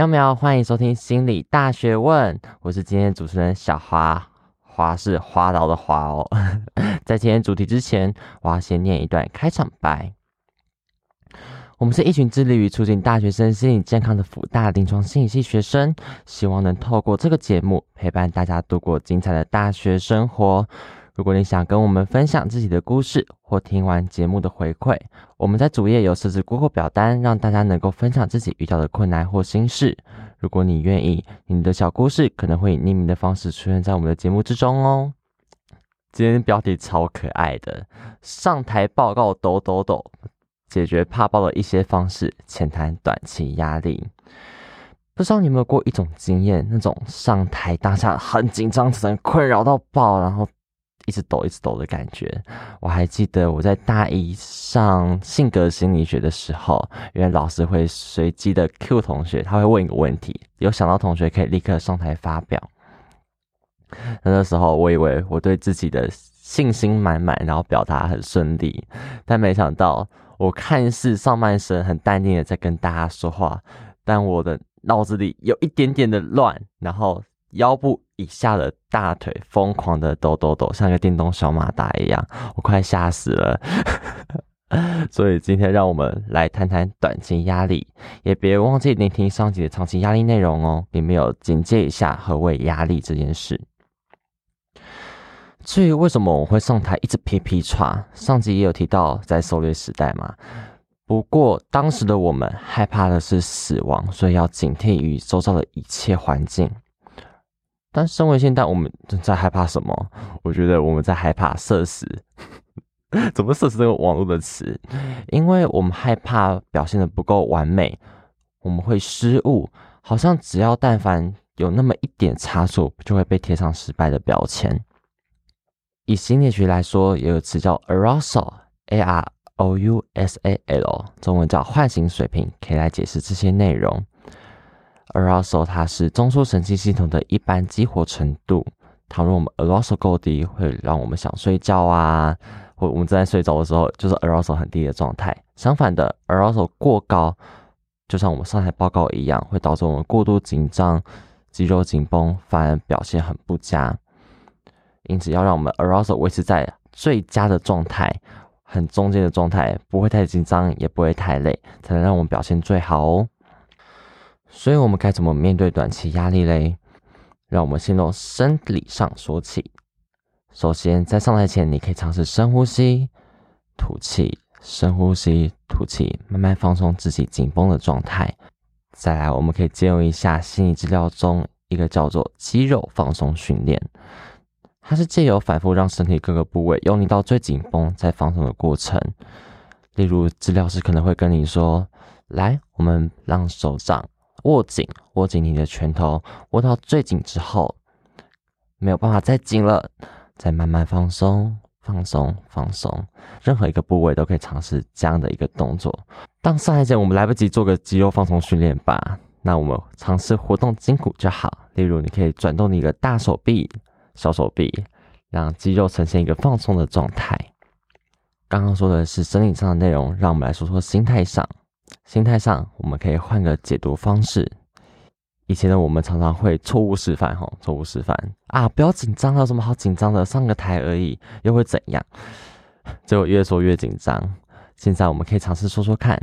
喵喵，欢迎收听心理大学问，我是今天主持人小花，花是滑倒的滑哦。在今天主题之前，我要先念一段开场白。我们是一群致力于促进大学生心理健康的辅大临床心理系学生，希望能透过这个节目陪伴大家度过精彩的大学生活。如果你想跟我们分享自己的故事，或听完节目的回馈，我们在主页有设置 Google 表单，让大家能够分享自己遇到的困难或心事。如果你愿意，你的小故事可能会以匿名的方式出现在我们的节目之中哦。今天标题超可爱的，上台报告抖抖抖，解决怕爆的一些方式，浅谈短期压力。不知道你有没有过一种经验，那种上台当下很紧张，只能困扰到爆，然后。一直抖，一直抖的感觉。我还记得我在大一上性格心理学的时候，因为老师会随机的 Q 同学，他会问一个问题，有想到同学可以立刻上台发表。那那时候，我以为我对自己的信心满满，然后表达很顺利，但没想到我看似上半身很淡定的在跟大家说话，但我的脑子里有一点点的乱，然后。腰部以下的大腿疯狂的抖抖抖，像个电动小马达一样，我快吓死了。所以今天让我们来谈谈短期压力，也别忘记聆听上集的长期压力内容哦，里面有简介一下何谓压力这件事。至于为什么我会上台一直噼噼叉，上集也有提到在狩猎时代嘛。不过当时的我们害怕的是死亡，所以要警惕于周遭的一切环境。但身为现代，我们在害怕什么？我觉得我们在害怕社死。怎么社死这个网络的词？因为我们害怕表现的不够完美，我们会失误，好像只要但凡有那么一点差错，就会被贴上失败的标签。以心理学来说，也有词叫 arousal，a r o u s a l，中文叫唤醒水平，可以来解释这些内容。Arousal 它是中枢神经系统的一般激活程度。倘若我们 Arousal 够低，会让我们想睡觉啊，或我们正在睡着的时候，就是 Arousal 很低的状态。相反的，Arousal 过高，就像我们上台报告一样，会导致我们过度紧张、肌肉紧绷，反而表现很不佳。因此，要让我们 Arousal 维持在最佳的状态，很中间的状态，不会太紧张，也不会太累，才能让我们表现最好哦。所以，我们该怎么面对短期压力嘞？让我们先从生理上说起。首先，在上台前，你可以尝试深呼吸、吐气、深呼吸、吐气，慢慢放松自己紧绷的状态。再来，我们可以借用一下心理治疗中一个叫做肌肉放松训练，它是借由反复让身体各个部位用力到最紧绷再放松的过程。例如，治疗师可能会跟你说：“来，我们让手掌。”握紧，握紧你的拳头，握到最紧之后，没有办法再紧了，再慢慢放松，放松，放松。任何一个部位都可以尝试这样的一个动作。当上一节我们来不及做个肌肉放松训练吧，那我们尝试活动筋骨就好。例如，你可以转动你的大手臂、小手臂，让肌肉呈现一个放松的状态。刚刚说的是生理上的内容，让我们来说说心态上。心态上，我们可以换个解读方式。以前的我们常常会错误示范，吼，错误示范啊！不要紧张，有什么好紧张的？上个台而已，又会怎样？结果越说越紧张。现在我们可以尝试说说看，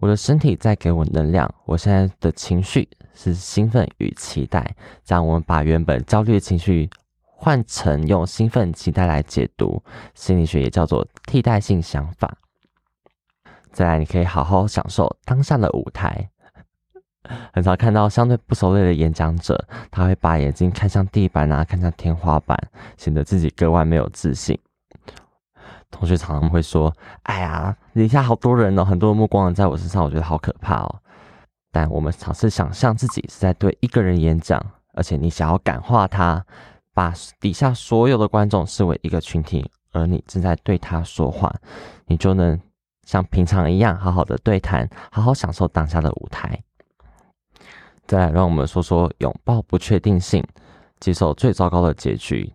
我的身体在给我能量，我现在的情绪是兴奋与期待。这样，我们把原本焦虑的情绪换成用兴奋、期待来解读。心理学也叫做替代性想法。再来，你可以好好享受当下的舞台。很少看到相对不熟练的演讲者，他会把眼睛看向地板啊，看向天花板，显得自己格外没有自信。同学常常会说：“哎呀，底下好多人哦，很多目光在我身上，我觉得好可怕哦。”但我们尝试想象自己是在对一个人演讲，而且你想要感化他，把底下所有的观众视为一个群体，而你正在对他说话，你就能。像平常一样好好的对谈，好好享受当下的舞台。再来，让我们说说拥抱不确定性，接受最糟糕的结局。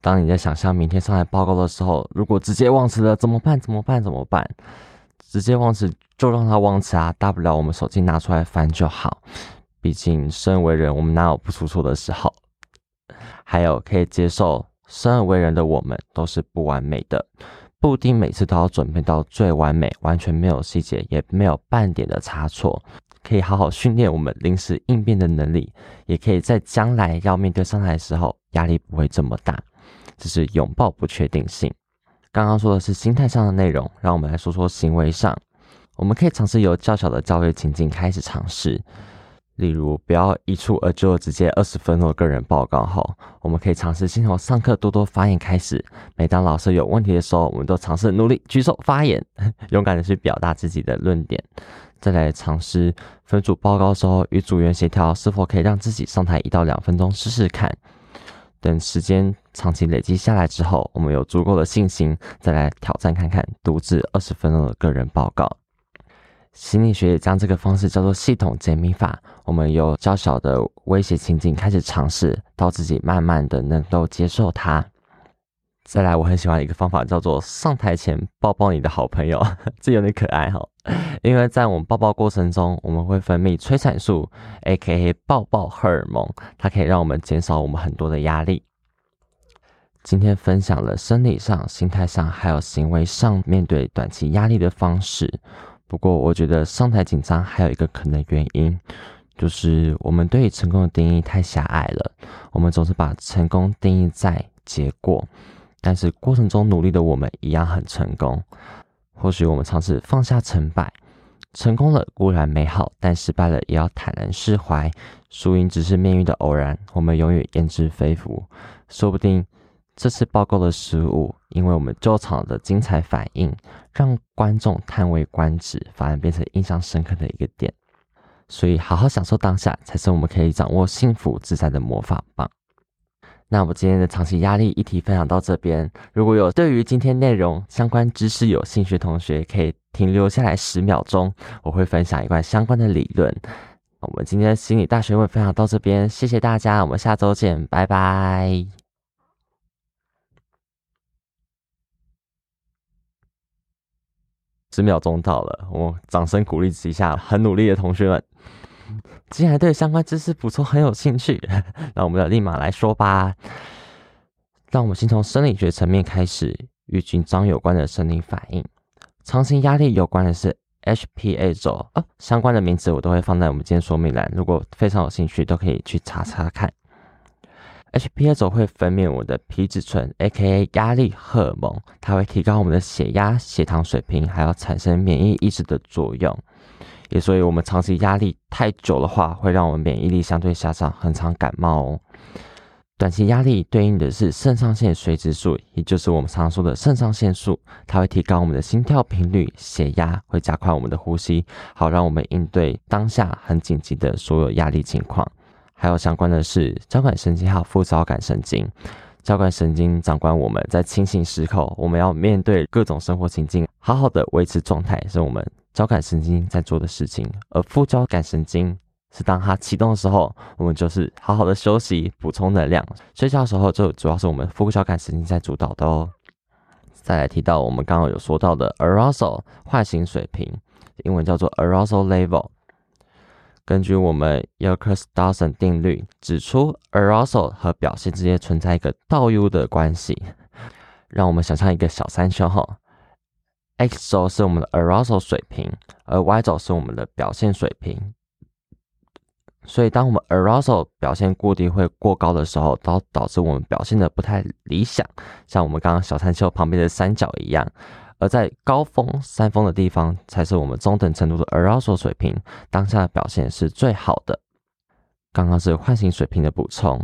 当你在想象明天上台报告的时候，如果直接忘词了怎么办？怎么办？怎么办？直接忘词就让他忘词啊，大不了我们手机拿出来翻就好。毕竟生为人，我们哪有不出错的时候？还有可以接受生而为人的我们都是不完美的，不一定每次都要准备到最完美，完全没有细节，也没有半点的差错。可以好好训练我们临时应变的能力，也可以在将来要面对上台的时候，压力不会这么大。这是拥抱不确定性。刚刚说的是心态上的内容，让我们来说说行为上。我们可以尝试由较小的教育情境开始尝试，例如不要一蹴而就直接二十分钟的个人报告后，我们可以尝试先从上课多多发言开始。每当老师有问题的时候，我们都尝试努力举手发言，勇敢的去表达自己的论点。再来尝试分组报告的时候，与组员协调是否可以让自己上台一到两分钟试试看。等时间长期累积下来之后，我们有足够的信心，再来挑战看看独自二十分钟的个人报告。心理学也将这个方式叫做系统解密法。我们由较小的威胁情境开始尝试，到自己慢慢的能够接受它。再来，我很喜欢一个方法，叫做上台前抱抱你的好朋友，这有点可爱哈。因为在我们抱抱过程中，我们会分泌催产素，aka 抱抱荷尔蒙，它可以让我们减少我们很多的压力。今天分享了生理上、心态上还有行为上面对短期压力的方式。不过，我觉得上台紧张还有一个可能原因，就是我们对成功的定义太狭隘了。我们总是把成功定义在结果。但是过程中努力的我们一样很成功。或许我们尝试放下成败，成功了固然美好，但失败了也要坦然释怀。输赢只是命运的偶然，我们永远焉知非福。说不定这次报告的失误，因为我们救场的精彩反应，让观众叹为观止，反而变成印象深刻的一个点。所以好好享受当下，才是我们可以掌握幸福自在的魔法棒。那我今天的长期压力议题分享到这边。如果有对于今天内容相关知识有兴趣的同学，可以停留下来十秒钟，我会分享一段相关的理论。我们今天的心理大学问分享到这边，谢谢大家，我们下周见，拜拜。十秒钟到了，我掌声鼓励一下很努力的同学们。既然对相关知识补充很有兴趣，那我们就立马来说吧。让我们先从生理学层面开始，与紧张有关的生理反应。长期压力有关的是 HPA 轴哦，相关的名字我都会放在我们今天说明栏，如果非常有兴趣，都可以去查查看。HPA 轴会分泌我们的皮质醇，AKA 压力荷尔蒙，它会提高我们的血压、血糖水平，还要产生免疫抑制的作用。也所以，我们长期压力太久的话，会让我们免疫力相对下降，很常感冒哦。短期压力对应的是肾上腺髓质素，也就是我们常说的肾上腺素，它会提高我们的心跳频率、血压，会加快我们的呼吸，好让我们应对当下很紧急的所有压力情况。还有相关的是交感神经还有副交感神经。交感神经掌管我们在清醒时刻，我们要面对各种生活情境，好好的维持状态，是我们交感神经在做的事情。而副交感神经是当它启动的时候，我们就是好好的休息，补充能量。睡觉的时候就主要是我们副交感神经在主导的哦。再来提到我们刚刚有说到的 arousal 唤醒水平，英文叫做 arousal level。根据我们 Yerkes-Dodson 定律指出，arousal 和表现之间存在一个倒 U 的关系。让我们想象一个小山丘哈，X 轴是我们的 arousal 水平，而 Y 轴是我们的表现水平。所以，当我们 arousal 表现固定会过高的时候，导导致我们表现的不太理想，像我们刚刚小山丘旁边的三角一样。而在高峰山峰的地方，才是我们中等程度的 arousal 水平，当下的表现是最好的。刚刚是唤醒水平的补充，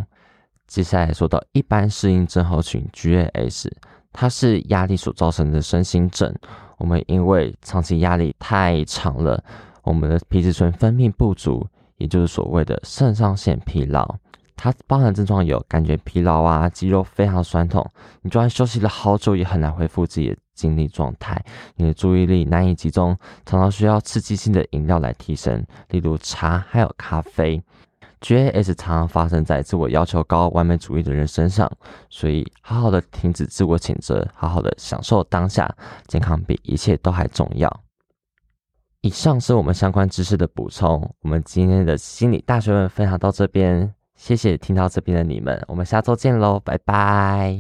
接下来说到一般适应症候群 GAS，它是压力所造成的身心症。我们因为长期压力太长了，我们的皮质醇分泌不足，也就是所谓的肾上腺疲劳。它包含症状有感觉疲劳啊，肌肉非常酸痛，你就算休息了好久，也很难恢复自己的精力状态。你的注意力难以集中，常常需要刺激性的饮料来提神，例如茶还有咖啡。GAS 常常发生在自我要求高、完美主义的人身上，所以好好的停止自我谴责，好好的享受当下，健康比一切都还重要。以上是我们相关知识的补充。我们今天的心理大学问分享到这边，谢谢听到这边的你们，我们下周见喽，拜拜。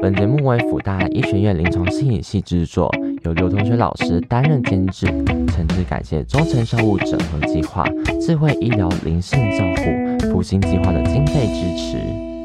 本节目为辅大医学院临床心理系制作，由刘同学老师担任监制。诚挚感谢中诚校务整合计划、智慧医疗灵性照护复兴计划的经费支持。